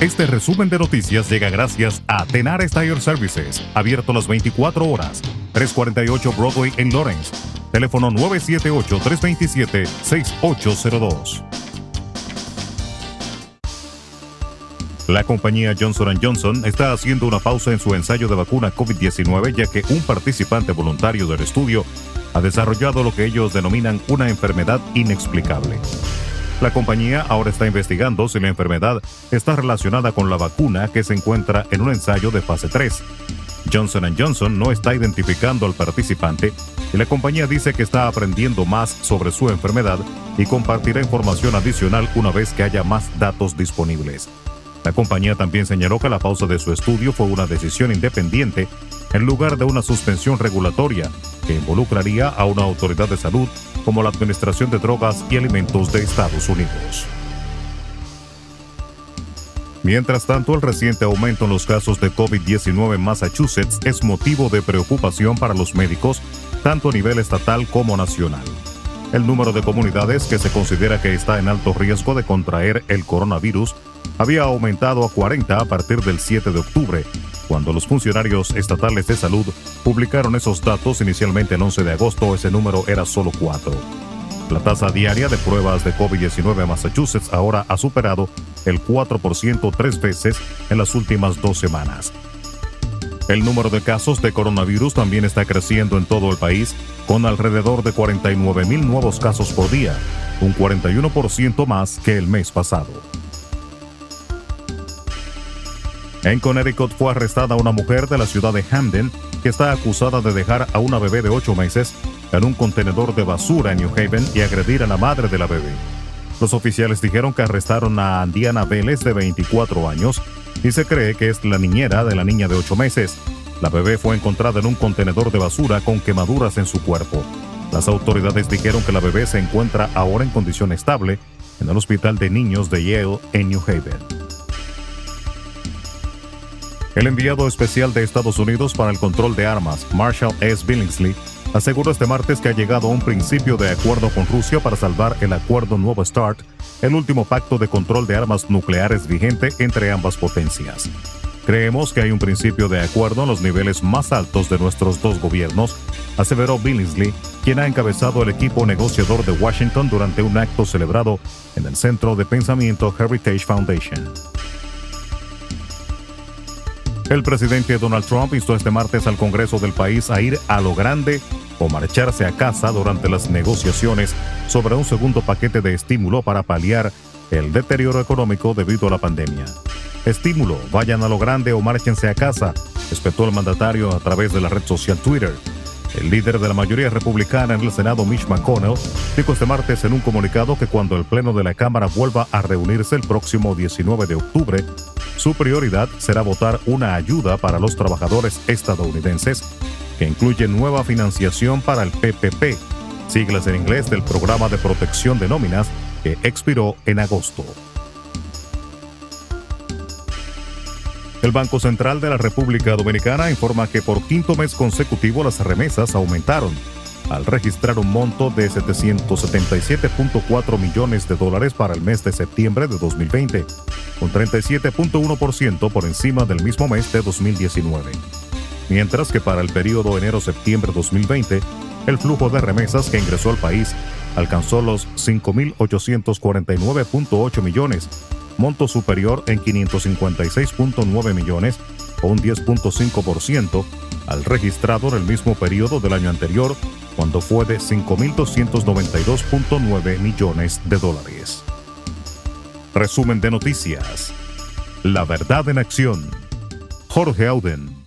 Este resumen de noticias llega gracias a Tenar Tire Services, abierto las 24 horas, 348 Broadway en Lawrence. Teléfono 978-327-6802. La compañía Johnson Johnson está haciendo una pausa en su ensayo de vacuna COVID-19 ya que un participante voluntario del estudio ha desarrollado lo que ellos denominan una enfermedad inexplicable. La compañía ahora está investigando si la enfermedad está relacionada con la vacuna que se encuentra en un ensayo de fase 3. Johnson Johnson no está identificando al participante y la compañía dice que está aprendiendo más sobre su enfermedad y compartirá información adicional una vez que haya más datos disponibles. La compañía también señaló que la pausa de su estudio fue una decisión independiente en lugar de una suspensión regulatoria que involucraría a una autoridad de salud como la Administración de Drogas y Alimentos de Estados Unidos. Mientras tanto, el reciente aumento en los casos de COVID-19 en Massachusetts es motivo de preocupación para los médicos, tanto a nivel estatal como nacional. El número de comunidades que se considera que está en alto riesgo de contraer el coronavirus había aumentado a 40 a partir del 7 de octubre, cuando los funcionarios estatales de salud publicaron esos datos inicialmente el 11 de agosto, ese número era solo 4. La tasa diaria de pruebas de COVID-19 en Massachusetts ahora ha superado el 4% tres veces en las últimas dos semanas. El número de casos de coronavirus también está creciendo en todo el país, con alrededor de 49 mil nuevos casos por día, un 41% más que el mes pasado. En Connecticut fue arrestada una mujer de la ciudad de Hamden que está acusada de dejar a una bebé de 8 meses en un contenedor de basura en New Haven y agredir a la madre de la bebé. Los oficiales dijeron que arrestaron a Andiana Vélez de 24 años y se cree que es la niñera de la niña de 8 meses. La bebé fue encontrada en un contenedor de basura con quemaduras en su cuerpo. Las autoridades dijeron que la bebé se encuentra ahora en condición estable en el hospital de niños de Yale en New Haven. El enviado especial de Estados Unidos para el control de armas, Marshall S. Billingsley, aseguró este martes que ha llegado a un principio de acuerdo con Rusia para salvar el acuerdo Nuevo START, el último pacto de control de armas nucleares vigente entre ambas potencias. Creemos que hay un principio de acuerdo en los niveles más altos de nuestros dos gobiernos, aseveró Billingsley, quien ha encabezado el equipo negociador de Washington durante un acto celebrado en el Centro de Pensamiento Heritage Foundation. El presidente Donald Trump instó este martes al Congreso del país a ir a lo grande o marcharse a casa durante las negociaciones sobre un segundo paquete de estímulo para paliar el deterioro económico debido a la pandemia. Estímulo, vayan a lo grande o márchense a casa, espetó el mandatario a través de la red social Twitter. El líder de la mayoría republicana en el Senado, Mitch McConnell, dijo este martes en un comunicado que cuando el Pleno de la Cámara vuelva a reunirse el próximo 19 de octubre, su prioridad será votar una ayuda para los trabajadores estadounidenses que incluye nueva financiación para el PPP, siglas en inglés del Programa de Protección de Nóminas, que expiró en agosto. El Banco Central de la República Dominicana informa que por quinto mes consecutivo las remesas aumentaron al registrar un monto de 777.4 millones de dólares para el mes de septiembre de 2020, un 37.1% por encima del mismo mes de 2019. Mientras que para el periodo enero-septiembre 2020, el flujo de remesas que ingresó al país alcanzó los 5.849.8 millones, monto superior en 556.9 millones o un 10.5% al registrado en el mismo periodo del año anterior, cuando fue de 5.292.9 millones de dólares. Resumen de noticias. La verdad en acción. Jorge Auden.